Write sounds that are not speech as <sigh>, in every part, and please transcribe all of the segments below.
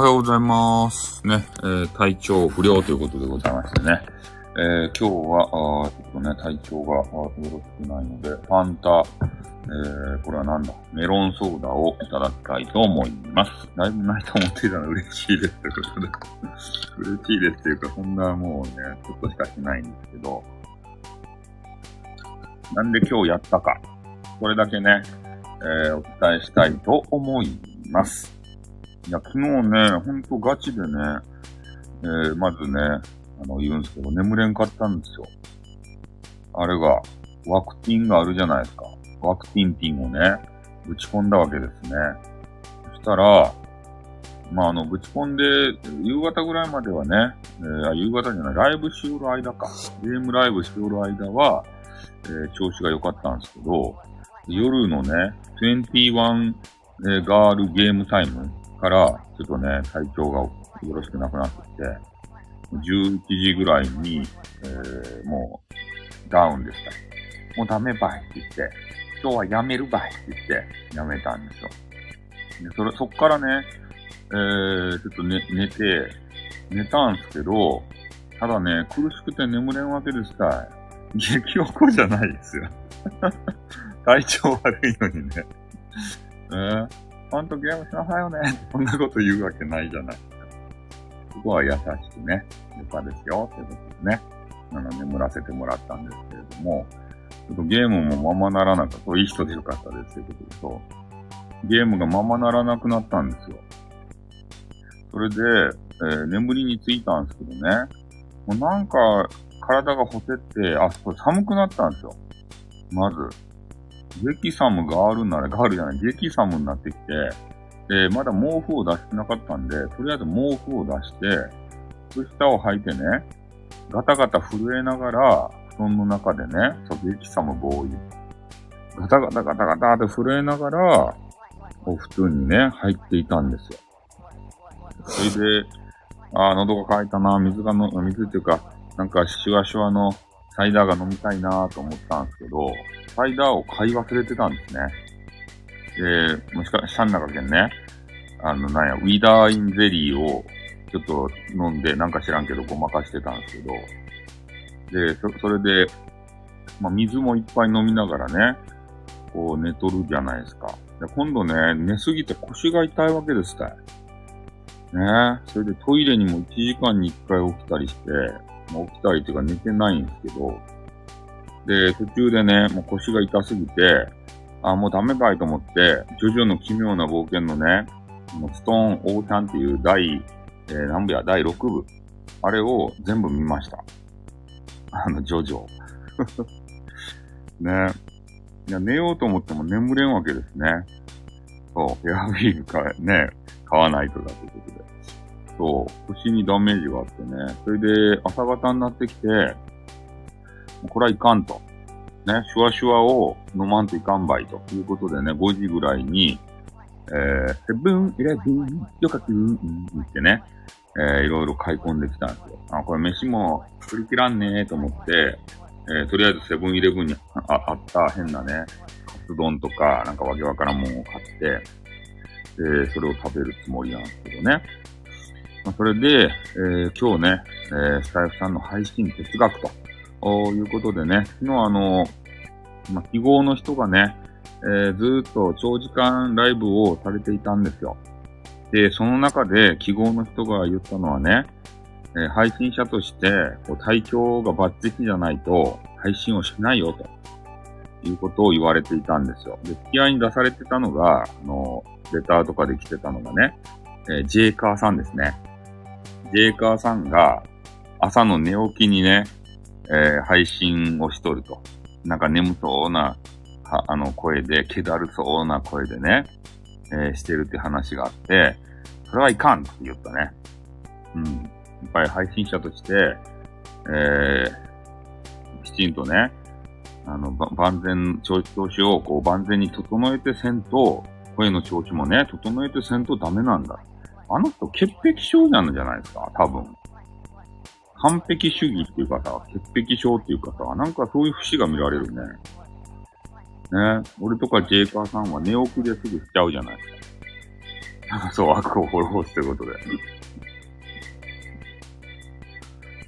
おはようございます。ね、えー体調不良ということでございましてね。えー今日は、あちょっとね、体調がよろしくないので、ファンタ、えーこれはなんだ、メロンソーダをいただきたいと思います。だいぶないと思っていたので嬉しいですということで。<laughs> 嬉しいですっていうか、そんなもうね、ちょっとしかしないんですけど、なんで今日やったか、これだけね、えーお伝えしたいと思います。いや、昨日ね、ほんとガチでね、えー、まずね、あの、言うんですけど、眠れんかったんですよ。あれが、ワクチンがあるじゃないですか。ワクチンピンをね、ぶち込んだわけですね。そしたら、まあ、あの、ぶち込んで、夕方ぐらいまではね、えー夕方じゃない、ライブしおる間か。ゲームライブしおる間は、えー調子が良かったんですけど、夜のね、21、えーガールゲームタイムから、ちょっとね、体調がよろしくなくなってきて、11時ぐらいに、えーもう、ダウンでした。もうダメばいって言って、今日はやめるばいって言って、やめたんですよ。で、それ、そっからね、えー、ちょっと寝、寝て、寝たんすけど、ただね、苦しくて眠れんわけですたい。激おこじゃないですよ。<laughs> 体調悪いのにね。えー、ほんとゲームしなさいよね。<laughs> そんなこと言うわけないじゃないですか。ここは優しくね、よかですよ、ってことでね。あの、眠らせてもらったんですけれども、ちょっとゲームもままならなかった。いい人でよかったですということでと、ゲームがままならなくなったんですよ。それで、えー眠りについたんですけどね、もうなんか、体がほてって、あ、そこ寒くなったんですよ。まず。激寒があるなら、ガールじゃない、激寒になってきて、で、まだ毛布を出してなかったんで、とりあえず毛布を出して、靴下を履いてね、ガタガタ震えながら、布団の中でね、そう、激寒ボーイ。ガタガタガタガタって震えながら、お布団にね、入っていたんですよ。それで、あー喉が渇いたな、水がの、水っていうか、なんかシュワシュワのサイダーが飲みたいなと思ったんですけど、サイダーを買い忘れてたんですね。で、もしかしたん中けんね、あの、なんや、ウィダーインゼリーをちょっと飲んで、なんか知らんけどごまかしてたんですけど、で、そ、それで、まあ、水もいっぱい飲みながらね、こう寝とるじゃないですか。で今度ね、寝すぎて腰が痛いわけですたい。ねそれでトイレにも1時間に1回起きたりして、まあ起きたりっていうか寝てないんですけど、で、途中でね、もう腰が痛すぎて、あ、もうダメかいと思って、ジョジョの奇妙な冒険のね、もうストーン・オーシャンっていう第、えー何部や、第6部。あれを全部見ました。あの、ジョジョ。<laughs> ねいや、寝ようと思っても眠れんわけですね。そう、エアウィーヴか、ね、買わないとだということで。そう、腰にダメージがあってね。それで、朝方になってきて、これはいかんと。ね、シュワシュワを飲まんといかんばいということでね、5時ぐらいに、えー、セブン、イレブン、よかくん、ってね、えー、いろいろ買い込んできたんですよ。あ、これ飯も作りきらんねーと思って、えー、とりあえずセブンイレブンにああった変なね、カツ丼とか、なんかわけわからんもんを買って、で、それを食べるつもりなんですけどね。まあ、それで、えー今日ね、えースタイフさんの配信哲学ということでね、昨日あの、まあ、記号の人がね、えーずっと長時間ライブをされていたんですよ。で、その中で記号の人が言ったのはね、え配信者としてこう体調がバッチリじゃないと配信をしないよということを言われていたんですよ。で、付き合いに出されてたのが、あの、レターとかで来てたのがね、えージェイカーさんですね。ジェイカーさんが朝の寝起きにね、えー配信をしとると。なんか眠そうな、あの声で、気だるそうな声でね、えーしてるって話があって、それはいかんって言ったね。うん。やっぱり配信者として、えー、きちんとね、あの、万全、調子調子をこう万全に整えてせんと、声の調子もね、整えてせんとダメなんだ。あの人、潔癖症なんじゃないですか？多分。完璧主義っていう方は、潔癖症っていう方は、なんかそういう節が見られるね。ね？俺とかジェイカーさんは寝起きですぐしちゃうじゃないですか。そう、枠をフォローってことで。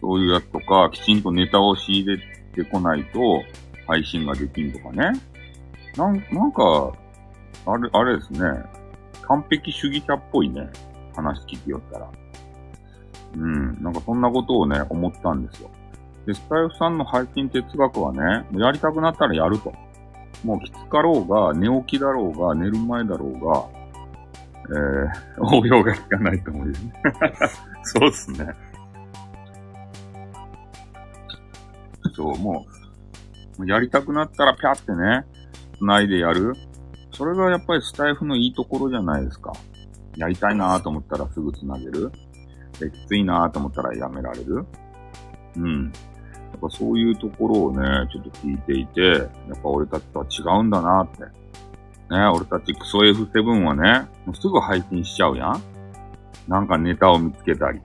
そういうやつとか、きちんとネタを仕入れてこないと、配信ができんとかね。なん、なんか、あれ、あれですね。完璧主義者っぽいね。話聞きよったら。うん。なんかそんなことをね、思ったんですよ。で、スタイフさんの配信哲学はね、やりたくなったらやると。もうきつかろうが、寝起きだろうが、寝る前だろうが、えー、<laughs> 応用が効かないと思うよね。<laughs> そうっすね。そう、もう、やりたくなったらピャってね、繋いでやる。それがやっぱりスタイフのいいところじゃないですか。やりたいなと思ったらすぐ繋げる。で、きついなと思ったらやめられる。うん。やっぱそういうところをね、ちょっと聞いていて、やっぱ俺たちとは違うんだなって。ね、俺たちクソ F7 はね、もうすぐ配信しちゃうやん。なんかネタを見つけたり、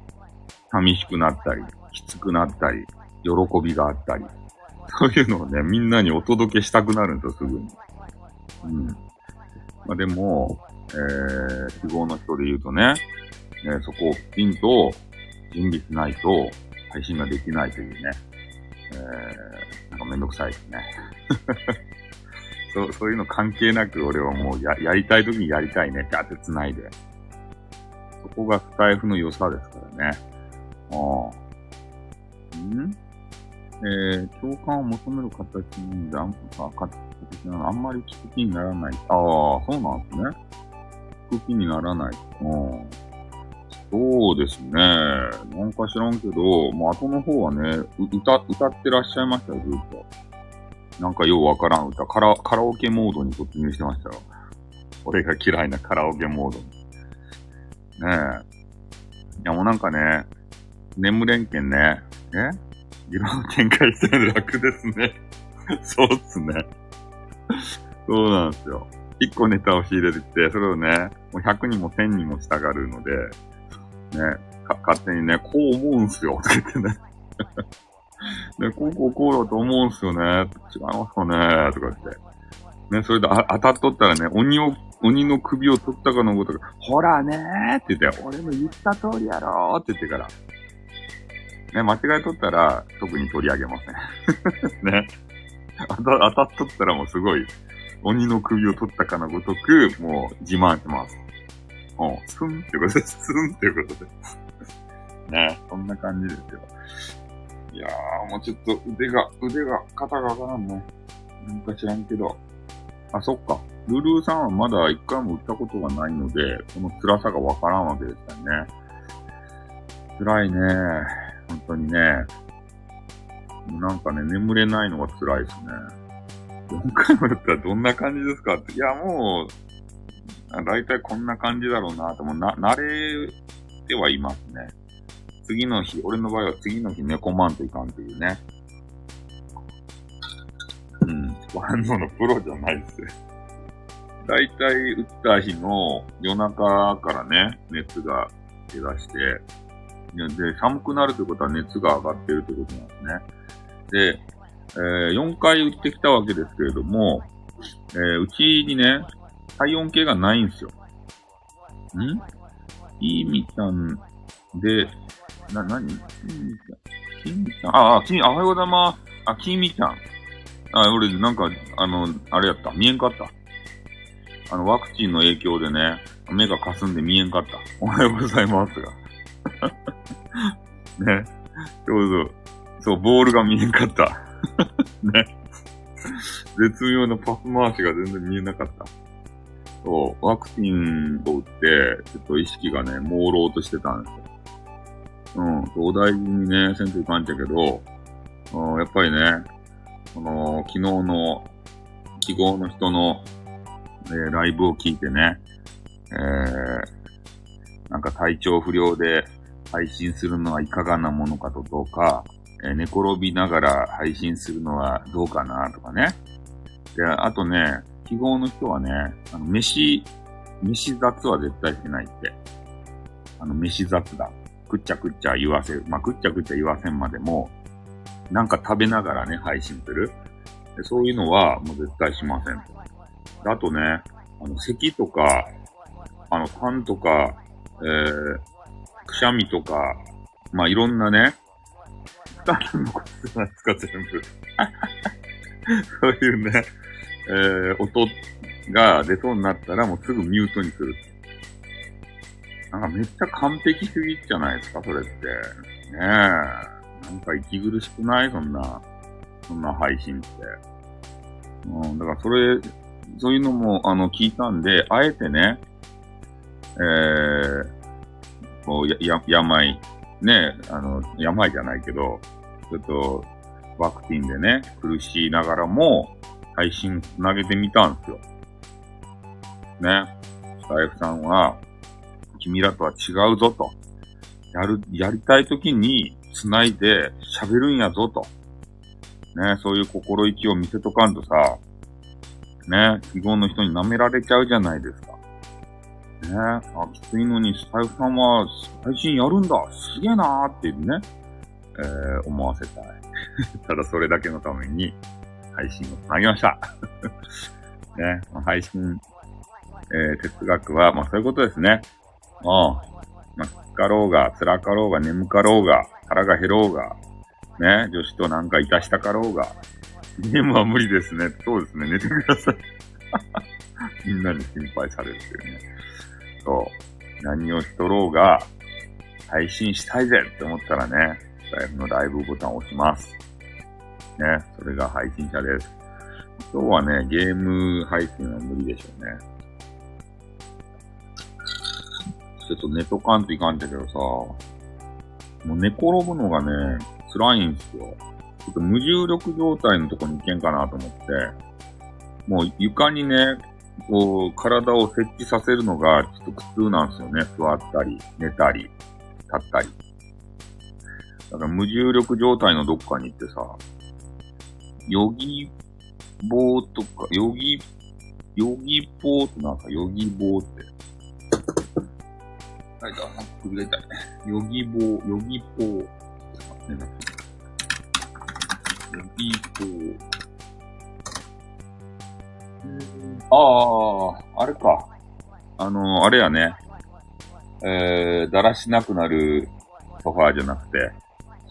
寂しくなったり、きつくなったり、喜びがあったり、そういうのをね、みんなにお届けしたくなるんですよ、すぐに。うん。まあ、でも、えー、記号の人で言うとね、えー、そこをきちんと準備しないと配信ができないというね、えー、なんかめんどくさいですね。<laughs> そう、そういうの関係なく俺はもうや、やりたい時にやりたいね、ガーって繋いで。そこがスタイフの良さですからね。ああ。ん？えー、共感を求める形に、あんあんまり聞く気にならない。ああ、そうなんですね。く気にならない。うん。そうですね。なんか知らんけど、もう後の方はね、歌、歌ってらっしゃいましたよ、ずっと。なんかようわからん歌。カラ、カラオケモードに突入してましたよ。俺が嫌いなカラオケモードに。ねえ。いやもうなんかね、眠れんけんね。え？議論展開して楽ですね。そうっすね。そうなんですよ。一個ネタを仕入れてきて、それをね、もう100人も1000人もしたがるので、ね、か、勝手にね、こう思うんすよ、とか言ってね。<laughs> ね、こうこうこうだと思うんすよね、違いますかね、とか言って。ね、それであ当たっとったらね、鬼を、鬼の首を取ったかのごとく、ほらねーって言って、俺の言った通りやろーって言ってから。ね、間違えとったら、特に取り上げません。<laughs> ね。当た当たっとったらもうすごい、鬼の首を取ったかのごとく、もう自慢します。うん、スンってことです。<laughs> スンってことです。ね、そんな感じですよ。いやー、もうちょっと腕が、腕が、肩がわからんね。なんか知らんけど。あ、そっか。ルルーさんはまだ一回も打ったことがないので、この辛さがわからんわけですよね。辛いね。本当にね。なんかね、眠れないのが辛いですね。4回も打ったらどんな感じですか。いや、もう、だいたいこんな感じだろうなと、もな、慣れてはいますね。次の日、俺の場合は次の日寝込まんといかんというね。うん。ワンドのプロじゃないっす。だいたい打った日の夜中からね、熱が出だして、で、寒くなるということは熱が上がってるということなんですね。で、えー、4回打ってきたわけですけれども、えー、うちにね、体温計がないんですよ。ん？いいみちゃんで、な、なにきみちゃん？きみちゃん？あ、あ、きみ、おはようございます。あ、きみちゃん。あ、俺、なんか、あの、あれやった。見えんかった。あの、ワクチンの影響でね、目が霞んで見えんかった。おはようございますが。<laughs> ね。そうそう。そう、ボールが見えんかった。<laughs> ね。絶妙なパス回しが全然見えなかった。そう、ワクチンを打って、ちょっと意識がね、朦朧としてたんですよ。うん、お大事にね、せんといかんちゃけど、うん、やっぱりね、この、昨日の、記号の人の、えー、ライブを聞いてね、えー、なんか体調不良で配信するのはいかがなものかとどうか、え、寝転びながら配信するのはどうかなとかね。で、あとね、記号の人はね、あの、飯、飯雑は絶対してないって。あの、飯雑だ。くっちゃくっちゃ言わせる。まあ、くっちゃくっちゃ言わせんまでも、なんか食べながらね、配信する。でそういうのはもう絶対しません。あとね、あの、咳とか、あの、痰とか、えー、くしゃみとか、まあ、いろんなね、負担残ってないですか、全部。<laughs> そういうね、えー、音が出そうになったらもうすぐミュートにする。なんかめっちゃ完璧すぎじゃないですか、それって。ねえ。なんか息苦しくない？そんな、そんな配信って。うん、だからそれ、そういうのも、あの、聞いたんで、あえてね、えー、こう、や、や、病、ね、あの、病じゃないけど、ちょっと、ワクチンでね、苦しいながらも、配信投げてみたんですよ。ね。スタイフさんは、君らとは違うぞと。やる、やりたい時に繋いで喋るんやぞと。ね、そういう心意気を見せとかんとさ、ね、記号の人に舐められちゃうじゃないですか。ね、あ、きついのにスタイフさんは配信やるんだすげえなーってね、えー、思わせたい。<laughs> ただそれだけのために配信を繋ぎました。<laughs> ね、配信、えー、哲学は、まあそういうことですね。うん。まあ、きかろうが、辛かろうが、眠かろうが、腹が減ろうが、ね、女子となんかいたしたかろうが、ゲームは無理ですね。そうですね。寝てください。<laughs> みんなに心配されるっていうね。そう。何をしとろうが、配信したいぜって思ったらね、ライブのライブボタンを押します。ね。それが配信者です。今日はね、ゲーム配信は無理でしょうね。ちょっと寝とかんといかんだけどさ、もう寝転ぶのがね、辛いんですよ。ちょっと無重力状態のとこに行けんかなと思って、もう床にね、こう、体を設置させるのがちょっと苦痛なんですよね。座ったり、寝たり、立ったり。だから無重力状態のどっかに行ってさ、ヨギ棒とか、ヨギ、ヨギ棒ってなんかヨギ棒って。はい、だ、首が痛い。ヨギ棒、ヨギ棒。ね、ヨギ棒。ああ、あれか。あの、あれやね。えー、だらしなくなるソファーじゃなくて、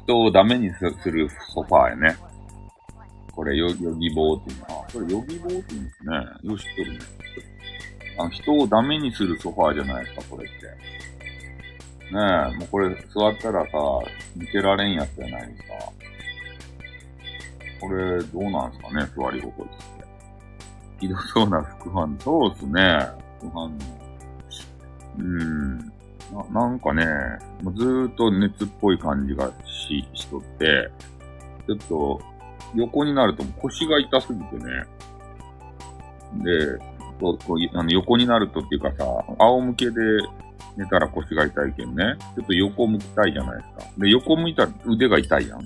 人をダメにするソファーやね。これ、ヨギ棒っていうのは、これヨギ棒って言うんですね。よし、知ってるね。あの人をダメにするソファーじゃないですか、これって。ねえ、もうこれ座ったらさ、見てられんやつじゃないですか。これ、どうなんすかね、座り心地って。ひどそうな副反応。そうっすね、副反応。うーん。な、なんかね、もうずーっと熱っぽい感じがし、しとって、ちょっと、横になると腰が痛すぎてね。で、こう、こうあの横になるとっていうかさ、仰向けで寝たら腰が痛いけんね。ちょっと横向きたいじゃないですか。で、横向いたら腕が痛いやん。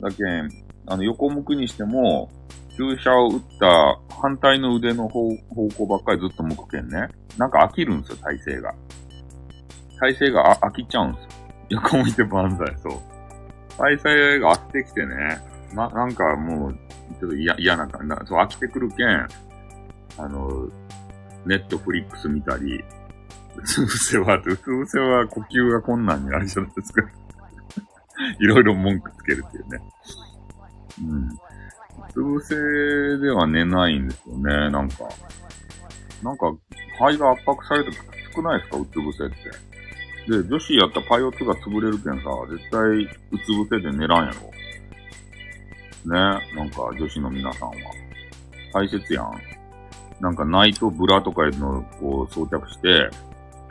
だけん、あの、横向くにしても、注射を打った反対の腕の方方向ばっかりずっと向くけんね。なんか飽きるんですよ、体勢が。体勢が飽きちゃうんですよ。横向いて万歳、そう。体勢が飽きてきてね。な、なんかもう、ちょっと嫌、嫌な感じ。そう、飽きてくるけん、あの、ネットフリックス見たり、うつ伏せは、うつ伏せは呼吸が困難になるじゃないですか。<laughs> いろいろ文句つけるっていうね。うん。うつ伏せでは寝ないんですよね、なんか。なんか、肺が圧迫されてきつくないですか、うつ伏せって。で、女子やったらパイオツが潰れるけんさ、絶対うつ伏せで寝らんやろ。ね、なんか女子の皆さんは。大切やん。なんかナイトブラとかいうのをこう装着して、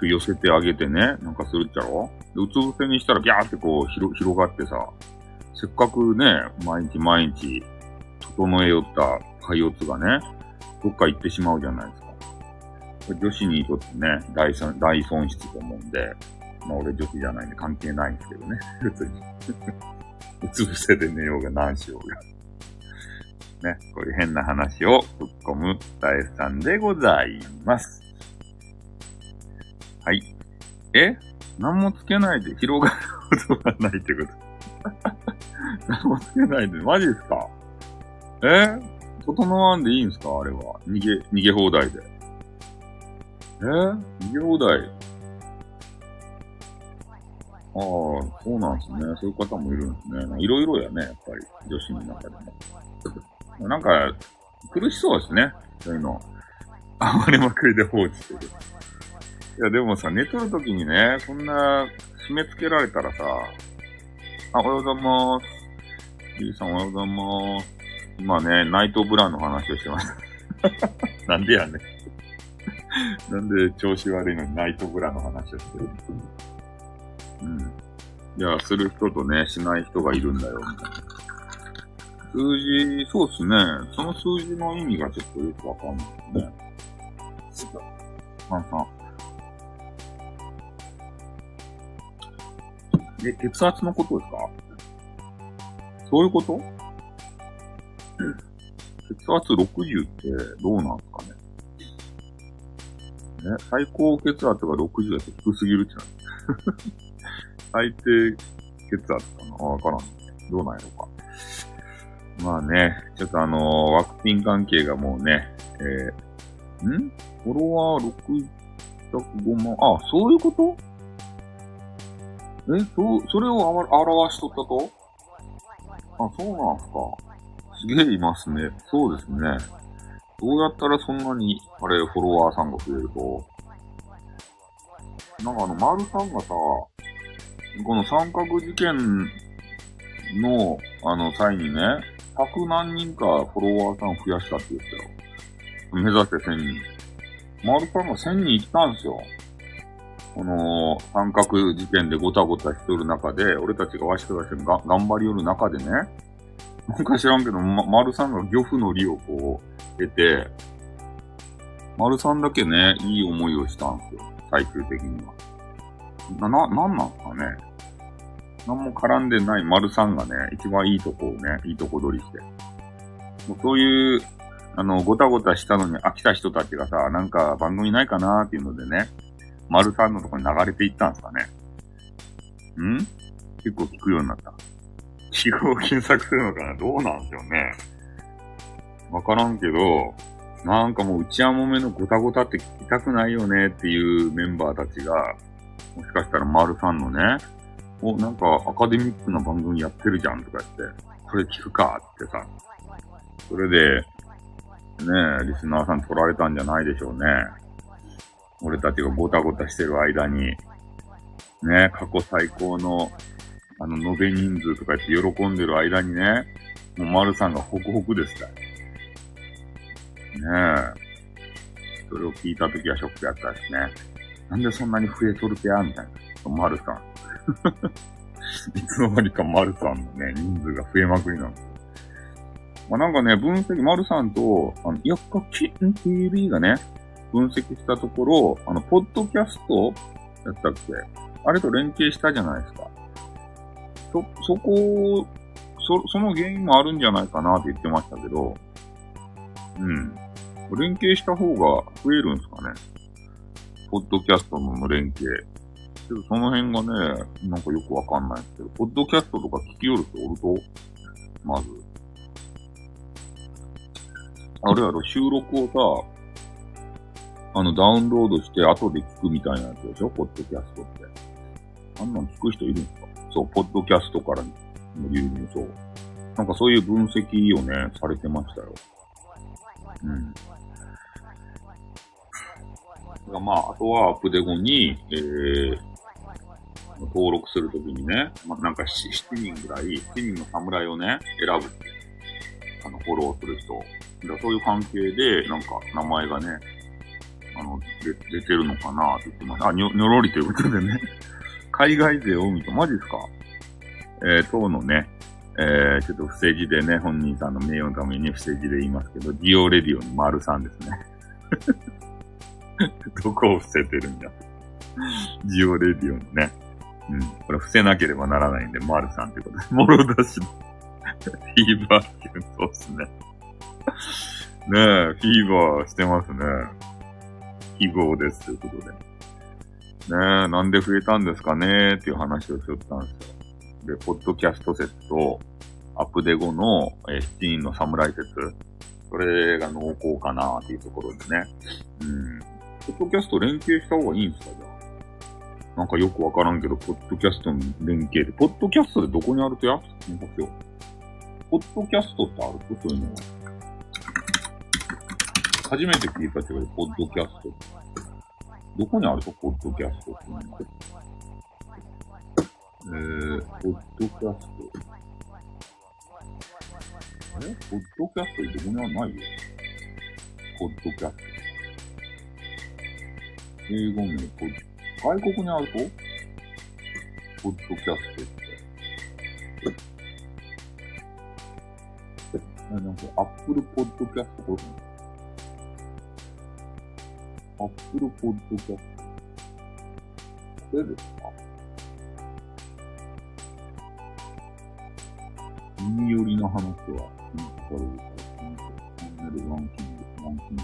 寄せてあげてね、なんかするっちゃろで、うつ伏せにしたらギャーってこう広広がってさ、せっかくね、毎日毎日整えよったパイオツがね、どっか行ってしまうじゃないですか。女子にとってね、大損大損失と思うんで、まあ俺女子じゃないんで関係ないんですけどね、<laughs> 別に。<laughs> うつ伏せで寝ようが何しようが。ね、こういう変な話をぶっ込む大さんでございます。はい。え？何もつけないで広がることがないってこと <laughs> 何もつけないで、マジですか？え？整わんでいいんすか？あれは。逃げ、逃げ放題で。え？ー、秒台。ああ、そうなんですね。そういう方もいるんですね。いろいろやね、やっぱり。女子の中でも。なんか、苦しそうですね。そういうの。暴れまくりで放置してる。いや、でもさ、寝とるときにね、そんな、締め付けられたらさ、あ、おはようございます。リさんおはようございます。今ね、ナイトブラの話をしてます。<laughs> なんでやねん。なんで調子悪いのにナイトブラの話をしてるうん。いや、する人とね、しない人がいるんだよ、みたいな。数字、そうっすね。その数字の意味がちょっとよくわかんないですね。さんさん。え、血圧のことですか？そういうこと？血圧60ってどうなんすかね？ね、最高血圧が60だと低すぎるってな最低血圧かなわからん。どうなんやろうか。まあね、ちょっとあのー、ワクチン関係がもうね、えー、ん？フォロワー605万、あ、そういうこと？え、そう、それをあ表しとったと？あ、そうなんすか。すげえいますね。そうですね。どうやったらそんなに、あれ、フォロワーさんが増えると？なんかあの、丸さんがさ、この三角事件の、あの、際にね、100何人かフォロワーさん増やしたって言ったよ。目指せ1000人。丸さんが1000人行ったんですよ。この三角事件でごたごたしとる中で、俺たちがわしとわしが頑張りよる中でね、なんか知らんけど、ま、丸さんが漁夫の利をこう、得て、丸さんだけね、いい思いをしたんですよ。最終的には。な、な、なんなんすかね。何も絡んでない丸さんがね、一番いいとこをね、いいとこ取りして。もうそういう、あの、ごたごたしたのに飽きた人たちがさ、なんか番組ないかなーっていうのでね、丸さんのとこに流れていったんですかね。ん？結構聞くようになった。記号を検索するのかな？どうなんでしょうね。わからんけど、なんかもう内輪もめのごたごたって聞きたくないよねっていうメンバーたちが、もしかしたら丸さんのね、お、なんかアカデミックな番組やってるじゃんとか言って、これ聞くかってさ、それで、ねえ、リスナーさん取られたんじゃないでしょうね。俺たちがごたごたしてる間に、ねえ、過去最高の、あの、延べ人数とか言って喜んでる間にね、もう丸さんがホクホクですから。ねえ。それを聞いたときはショックやったですね。なんでそんなに増えとるてやみたいな。丸さん。<laughs> いつの間にか丸さんのね、人数が増えまくりなんです。まあ、なんかね、分析、丸さんと、あの、や、キン TV がね、分析したところ、あの、ポッドキャストやったっけ？あれと連携したじゃないですか。そ、そこ、そ、その原因もあるんじゃないかなって言ってましたけど、うん。連携した方が増えるんですかね。ポッドキャストの連携。けどその辺がね、なんかよくわかんないんですけど、ポッドキャストとか聞きよる人おるとまず。あれやろ、収録をさ、あの、ダウンロードして後で聞くみたいなやつでしょポッドキャストって。あんなん聞く人いるんですか？そう、ポッドキャストからの流入そう。なんかそういう分析をね、されてましたよ。うん。まあ、あとはアップデ後に、えー、登録するときにね、まあ、なんか 7, 人ぐらい、7人の侍をね、選ぶ。あの、フォローする人。そういう関係で、なんか名前がね、あの、出てるのかなって言ってます。あ、にょ、にょろりということでね。<laughs> 海外勢を見と、マジですか？えー、当のね、えー、ちょっと不正字でね、本人さんの名誉のために不正字で言いますけど、ジオレディオに丸さんですね。<laughs> どこを伏せてるんだ？ジオレディオのね。うん。これ伏せなければならないんで、丸さんってことで。<laughs> もろ出しのフィーバーっていう、そうっすね。ねえ、フィーバーしてますね。記号です、ということで。ねえ、なんで増えたんですかねっていう話をしよったんですよ。で、ポッドキャスト説と、アップデ後の、えー、7人の侍説。それが濃厚かなっていうところでね。うん。ポッドキャスト連携した方がいいんですかじゃあ？なんかよくわからんけど、ポッドキャストの連携で。ポッドキャストでどこにあるとや見ますよ。ポッドキャストってある？とそういうのは。初めて聞いたけど、ポッドキャスト。どこにあると、ポッドキャストっていうの。えー、ポッドキャスト。え？ポッドキャストってどこにはないよ。ポッドキャスト。英語名、ポッド外国にあると？ポッドキャストって。え、なんか、アップルポッドキャストこれアップルポッドキャスト。これですか耳寄りの話は、聞かれるか？ら、チャンネルランキング、ランキング。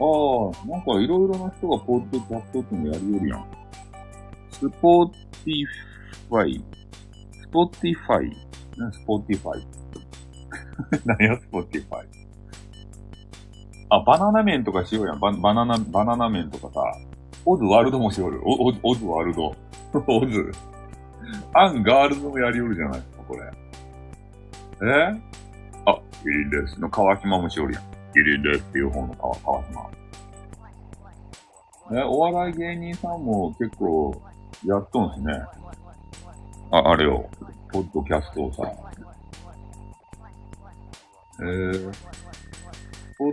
ああ、なんかいろいろな人がポッドキャストってのやりよるやん。スポーティファイ。スポーティファイ。な、スポーティファイ。何や、スポーティファイ。あ、バナナマンとかしようやん。ババナナ、バナナマンとかさ。オズワールドもしよる。お、オズ、オズワールド。<laughs> オズ。アンガールズもやりよるじゃないですか、これ。え？あ、麒麟です。の川島もしおるやん。麒麟ですっていう方の川島。え、お笑い芸人さんも結構やっとんすね。あ、あれよ。ポッドキャストをさ。えー、ポ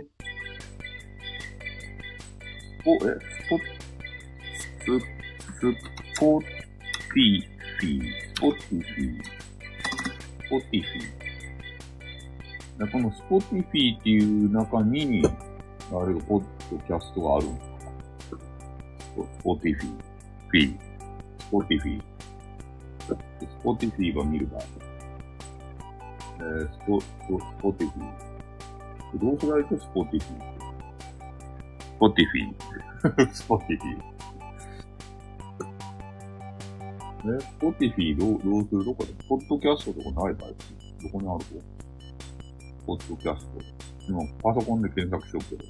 ポ、え、スポ、ス、スポティフィー、スポティフィー、スポティフィー。でこのスポティフィーっていう中に、あれがポッドキャストがあるんですか？スポティフィー、フィー、スポティフィー。スポティフィーが見る場合。えー、スポ、スポ、スポティフィー。どうすらいとスポティフィー？スポティフィー。スポティフィー。え、スポティフィーどう、どうする？どこで？ポッドキャストとかないかいどこにあるとポッドキャスト。今、パソコンで検索しようけど。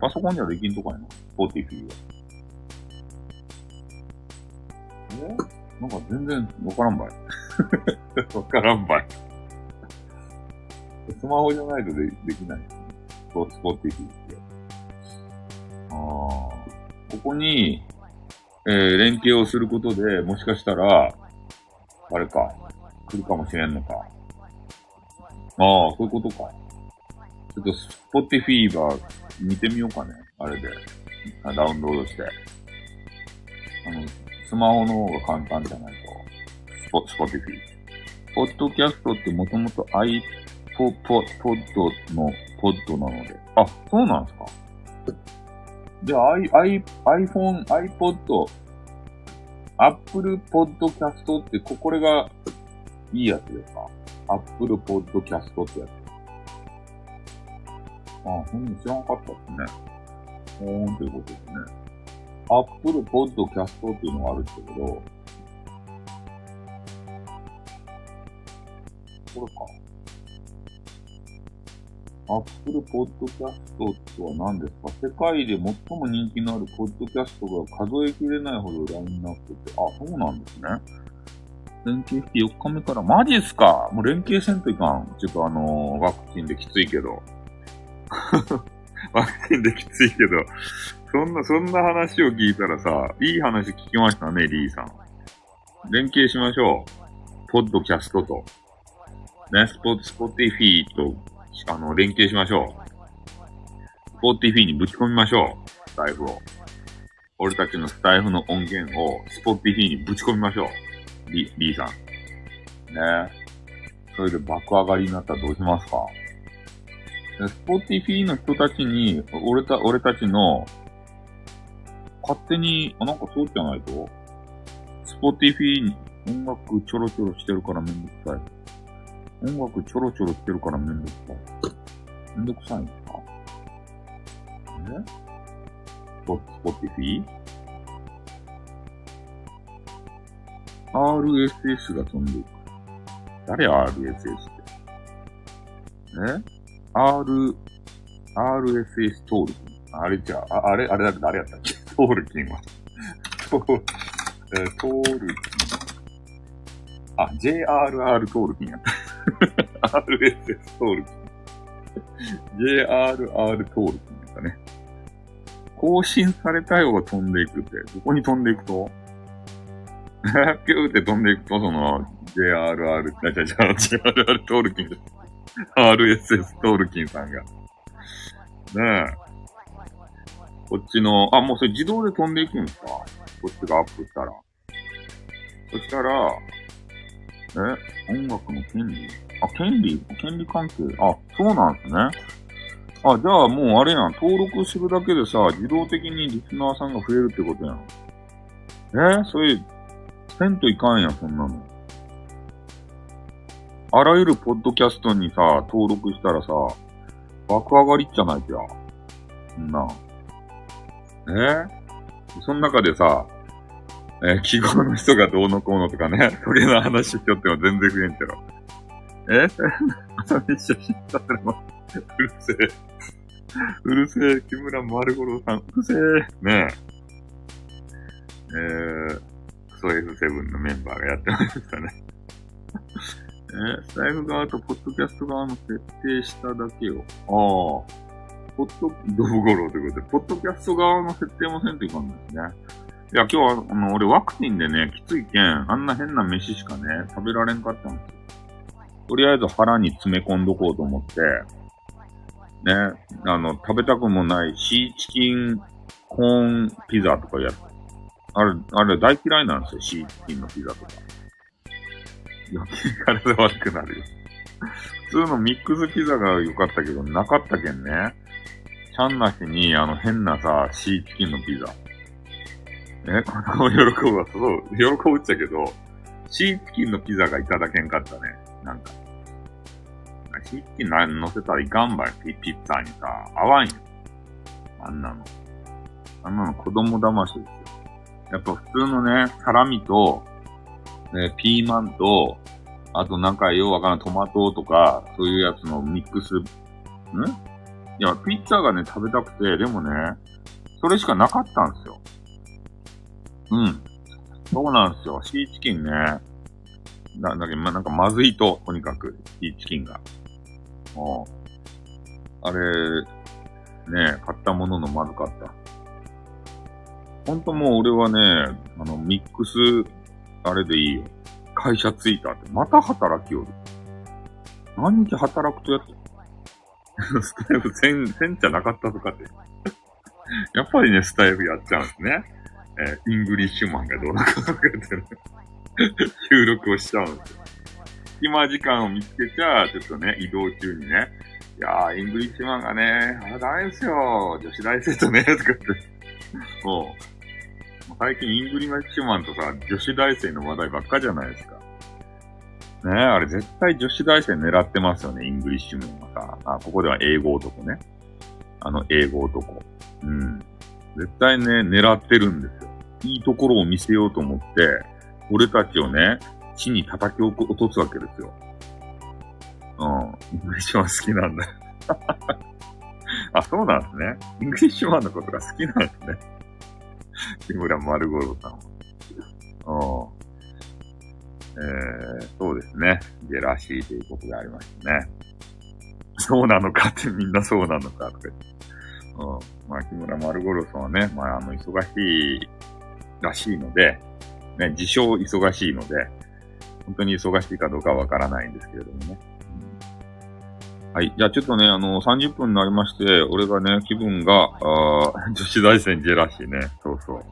パソコンにはできんとかやな。スポティフィーは。え？なんか全然わからんばい。<laughs> わからんばい。スマホじゃないとでできない。スポスポティフィーって。ああ。ここに、えー、連携をすることで、もしかしたら、あれか、来るかもしれんのか。ああ、そういうことか。ちょっと、スポティフィーバー見てみようかね。あれで。ダウンロードして。あの、スマホの方が簡単じゃないと。スポ、スポティフィー。ポッドキャストってもともと iPod のポッドなので。あ、そうなんですかじゃあ、I、I、iPhone、iPod、Apple Podcast って、こ、これがいいやつですか？?Apple Podcast ってやつ。あ、ほんと知らんかったですね。ほーんということですね。Apple Podcast っていうのがあるんですけど、これか。アップルポッドキャストとは何ですか？世界で最も人気のあるポッドキャストが数えきれないほどラインナップって、あ、そうなんですね。連携して4日目から、マジっすか？もう連携せんといかん。ちょっとあのー、ワクチンできついけど。<laughs> ワクチンできついけど、そんな、そんな話を聞いたらさ、いい話聞きましたね、リーさん。連携しましょう。ポッドキャストと。ね、スポ、スポティフィーとあの、連携しましょう。スポーティフィーにぶち込みましょう。スタイフを。俺たちのスタイフの音源をスポーティフィーにぶち込みましょう。リ、リーさん。ねえそれで爆上がりになったらどうしますか？スポーティフィーの人たちに、俺た、俺たちの、勝手に、あ、なんかそうじゃないとスポーティフィーに音楽ちょろちょろしてるからめんどくさい。音楽ちょろちょろしてるからめんどくさい。めんどくさいんですか？えスポ、スポティフィー？?RSS が飛んでいく。誰 RSS って？え ?R、RSS 登録。あれじゃあ、あれ、あれだって誰やったっけ？<laughs> トールキンは。トー、え、トールキン。あ、JRR トールキンやった。RSS トールキン。JRR トールキンやったね。更新されたよが飛んでいくって、どこに飛んでいくと？ピューって飛んでいくと、その、JRR、じゃじゃじゃ JRR トールキン RSS トールキンさんが。ねえ。こっちの、あ、もうそれ自動で飛んでいくんですかこっちがアップしたら。そしたら、え音楽の権利あ、権利権利関係あ、そうなんですね。あ、じゃあもうあれやん。登録するだけでさ、自動的にリスナーさんが増えるってことやん。えー、それ、せんといかんや、そんなの。あらゆるポッドキャストにさ、登録したらさ、爆上がりじゃないじゃ。そんな。え？ー、その中でさ、えー、記号の人がどうのこうのとかね、<laughs> それの話しよっても全然増えんけど。え、朝飯写真撮ってるのうるせえ。うるせえ、木村丸五郎さん、うるせえ。ねえ。えー、クソ F7 のメンバーがやってましたね。え <laughs> ー、スタイフ側とポッドキャスト側の設定しただけを。ああ。ポッド、ドブゴロということで、ポッドキャスト側の設定もせんといかんですね。いや、今日は、あの、俺ワクチンでね、きついけん、あんな変な飯しかね、食べられんかったんですよ。とりあえず腹に詰め込んどこうと思って、ね、あの、食べたくもないシーチキンコーンピザとかやつ。あれ、あれ大嫌いなんですよ、シーチキンのピザとか。余計体悪くなるよ。普通のミックスピザが良かったけど、なかったけんね。ちゃんなしに、あの変なさ、シーチキンのピザ。え、この喜ぶわ、そう、喜ぶっちゃけど、シーチキンのピザがいただけんかったね。なんか。シーチキン乗せたらいかんばい、ピッツァにさ。合わんよ。あんなの。あんなの子供騙しです。やっぱ普通のね、サラミと、ね、ピーマンと、あとなんかようわからんトマトとか、そういうやつのミックス、ん？いや、ピッツァがね、食べたくて、でもね、それしかなかったんですよ。うん。そうなんですよ。シーチキンね。な、だけど、ま、なんかまずいと、とにかく、シーチキンが。もう、あれ、ね、買ったもののまずかった。ほんともう俺はね、あの、ミックス、あれでいいよ。会社着いたって、また働きよる。何日働くとやっ、スタエフせん、せんじゃなかったとかって。やっぱりね、スタエフやっちゃうんですね。えー、イングリッシュマンがどうなかとかってね、<laughs> 収録をしちゃうんですよ。暇時間を見つけちゃ、ちょっとね、移動中にね、いやー、イングリッシュマンがね、あ、ダメですよ、女子大生とね、とかって。もう、最近イングリッシュマンとさ、女子大生の話題ばっかじゃないですか。ねえあれ絶対女子大生狙ってますよね、イングリッシュメンはさ。あ、ここでは英語男ね。あの、英語男。うん。絶対ね、狙ってるんですよ。いいところを見せようと思って、俺たちをね、地に叩き落とすわけですよ。うん。イングリッシュマン好きなんだ。<laughs> あ、そうなんですね。イングリッシュマンのことが好きなんですね。<laughs> 木村丸五郎さんは。うん。えー、そうですね。ジェラシーということでありましたね。そうなのかってみんなそうなのかって。うん。まあ、木村丸五郎さんはね、まあ、あの、忙しいらしいので、ね、自称忙しいので、本当に忙しいかどうかわからないんですけれどもね。はい。じゃあちょっとね、あの、30分になりまして、俺がね、気分が、あ <laughs> 女子大生ジェラシーね。そうそう。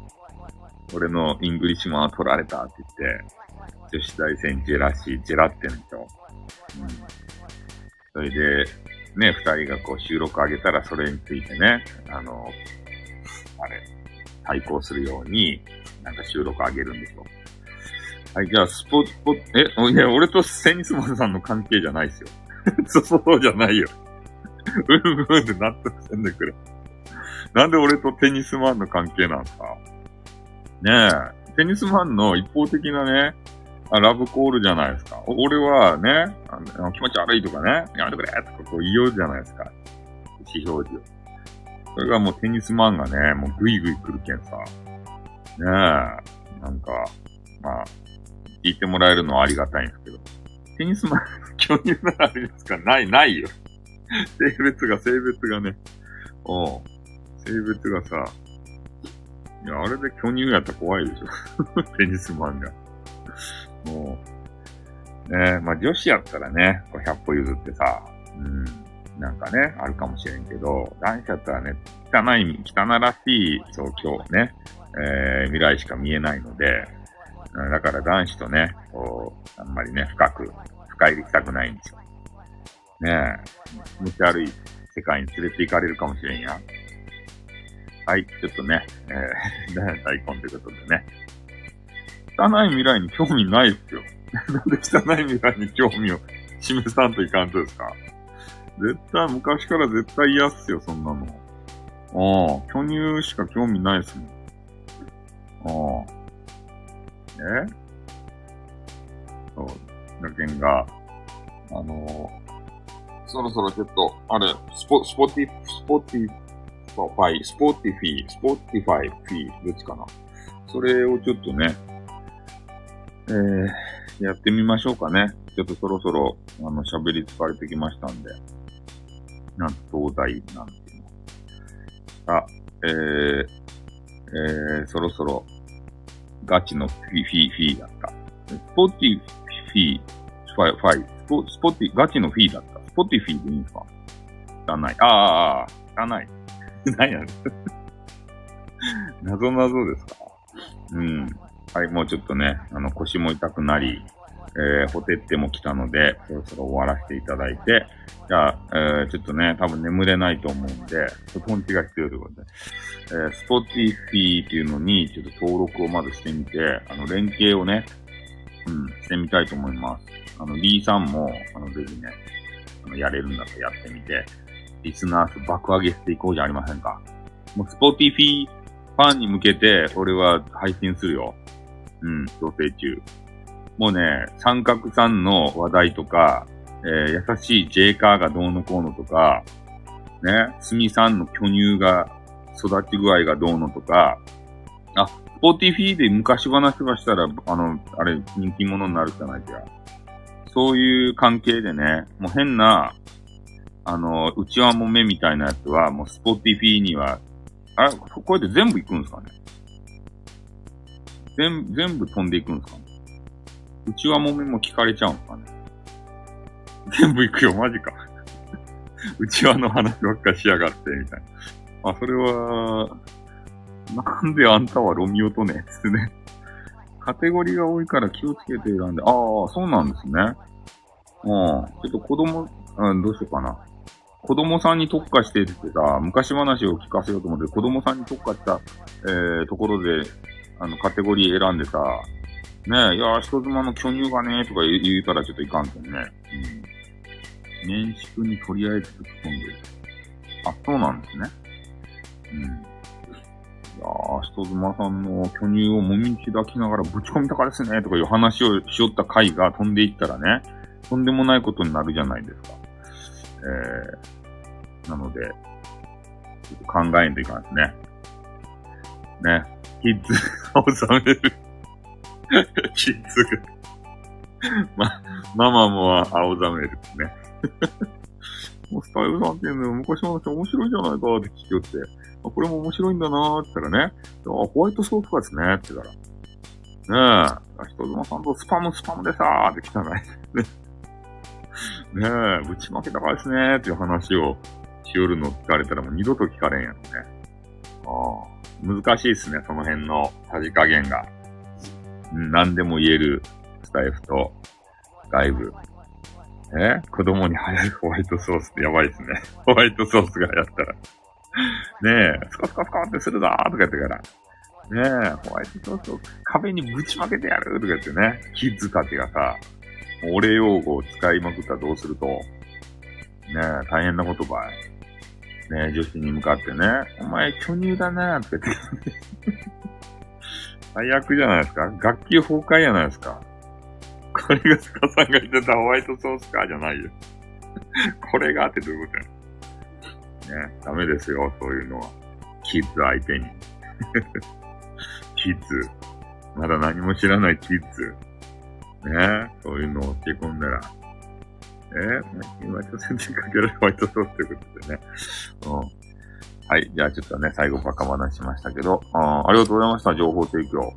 俺のイングリッシュマンは取られたって言って、女子大生ジェラシー、ジェラってんでしょ。うん。それで、ね、二人がこう収録上げたらそれについてね、あの、あれ、対抗するように、なんか収録上げるんでしょ。はい、じゃあ、スポーツ、ポえ、いや、俺とセニスモンさんの関係じゃないですよ。<laughs> そ、うじゃないよ。<laughs> うんうんって納得せんでくれ。なんで俺とテニスマンの関係なんすか？ねえ、テニスマンの一方的なね、あラブコールじゃないですか。俺はね、あの気持ち悪いとかね、やめてくれとかこう言おうじゃないですか。意思表示を。それがもうテニスマンがね、もうグイグイ来るけんさ。ねえ、なんか、まあ、聞いてもらえるのはありがたいんですけど。テニスマン、巨乳ならあれですか？ない、ないよ。<laughs> 性別が、性別がね。おう。性別がさ、いや、あれで巨乳やったら怖いでしょ。<laughs> テニスマンが。もう、ねまあ女子やったらね、こう百歩譲ってさ、うん、なんかね、あるかもしれんけど、男子やったらね、汚い、汚らしい、そう、今日ね、えー、未来しか見えないので、だから男子とね、こう、あんまりね、深く、深入りしたくないんですよ。ねえ、気持ち悪い世界に連れて行かれるかもしれんや。はい、ちょっとね、えー、<laughs> 大根ということでね。汚い未来に興味ないっすよ。<laughs> なんで汚い未来に興味を示さんといかんとですか絶対、昔から絶対嫌っすよ、そんなの。ああ、巨乳しか興味ないっすもん。ああ。えそう、だけんが、あのー、そろそろちょっと、あれ、スポ、スポティ、スポティファイ、スポティフィー、スポティファイ、フィー、どっちかな。それをちょっとね、えー、やってみましょうかね。ちょっとそろそろ、あの、喋り疲れてきましたんで。なんと、東大なんていうの。あ、えー、えー、そろそろ、ガチのフィフィフィだった。スポティフィー、ファイ、ファイ、スポ、スポティ、ガチのフィだった。スポティフィでいいんですか？汚い。ああ、汚い、<laughs> 汚い。なぞなぞですか？うん。はい、もうちょっとね、あの、腰も痛くなり、えー、ほてっても来たので、そろそろ終わらせていただいて、じゃあ、えー、ちょっとね、多分眠れないと思うんで、トンチが必要ということで、えー、スポティフィーっていうのに、ちょっと登録をまずしてみて、あの、連携をね、うん、してみたいと思います。あの、B さんも、あの、ぜひね、あの、やれるんだったらやってみて、リスナー数爆上げしていこうじゃありませんか。もう、スポティフィーファンに向けて、俺は配信するよ。うん、調整中。もうね、三角さんの話題とか、えー、優しいジェイカーがどうのこうのとか、ね、スミさんの巨乳が育ち具合がどうのとか、あ、スポーティフィーで昔話がしたら、あの、あれ、人気者になるじゃないですか。そういう関係でね、もう変な、あの、内輪もめみたいなやつは、もうスポティフィーには、あれ、こうやって全部行くんですかね？全、全部飛んでいくんですかね？内輪もめも聞かれちゃうんすかね全部行くよ、マジか。<laughs> 内輪の話ばっかしやがって、みたいな。あ、それは、なんであんたはロミオとね、つってね。カテゴリーが多いから気をつけて選んで、ああ、そうなんですね。うん。ちょっと子供、うん、どうしようかな。子供さんに特化してってさ、昔話を聞かせようと思って、子供さんに特化した、えー、ところで、あの、カテゴリー選んでさ、ねえ、いや、人妻の巨乳がね、とか言うたらちょっといかんけんね。うん。年縮にとりあえず突っ込んでる。あ、そうなんですね。うん。いやー、人妻さんの巨乳をもみ開きながらぶち込みたからですね、とかいう話をしよった回が飛んでいったらね、とんでもないことになるじゃないですか。えー、なので、ちょっと考えんといかんですね。ね。キッズを収めるキッズがま、ママも青ざめるね。<laughs> もうスタイルさんっていうの昔の話面白いじゃないかって聞きよって、あこれも面白いんだなーって言ったらね、あ、ホワイトソースかですねって言ったら、ねえ、人妻さんとスパムスパムでさーって来たない。<laughs> ねえ、ぶちまけたかですねーっていう話をしよるの聞かれたらもう二度と聞かれんやろね。ああ、難しいっすね、その辺のさじ加減が。何でも言えるスタイフと外部。え？子供に流行るホワイトソースってやばいですね。<laughs> ホワイトソースがやったら。ねえ、スカスカスカってするぞーとか言ってから。ねえ、ホワイトソースを壁にぶちまけてやるとか言ってね、キッズたちがさ、お礼用語を使いまくったらどうすると、ねえ、大変なことばい。ねえ、女子に向かってね、お前巨乳だなーって言って。最悪じゃないですか楽器崩壊じゃないですかこれがスカさんが言ってたホワイトソースかじゃないよ。<laughs> これがってどういうことやねダメですよ、そういうのは。キッズ相手に。<laughs> キッズ。まだ何も知らないキッズ。ねそういうのを教え込んだら。えー、今、挑戦にかけられホワイトソースということでね。うん。はい。じゃあちょっとね、最後バカ話しましたけど、あありがとうございました。情報提供。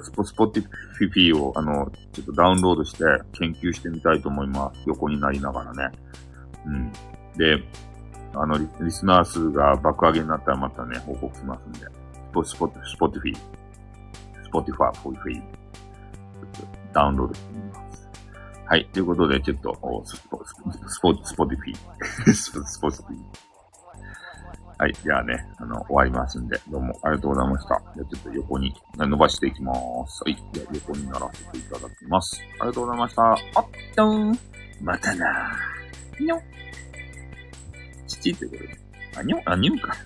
スポ、スポティフィフィを、あの、ちょっとダウンロードして研究してみたいと思います。横になりながらね。うん。で、あのリ、リスナー数が爆上げになったらまたね、報告しますんで。スポ、スポ、スポティフィ、スポティファー、フォイフィー、ダウンロードしてみます。はい。ということで、ちょっと、スポ、スポ、スポ、スポティフィ、<laughs> スポ、スポティフィ。はい。じゃあね、あの、終わりますんで、どうもありがとうございました。じゃあちょっと横に伸ばしていきまーす。はい。じゃあ横にならせていただきます。ありがとうございました。あっとーん。またなー。にょ。父ってことで。あ、にょ、あ、にょか。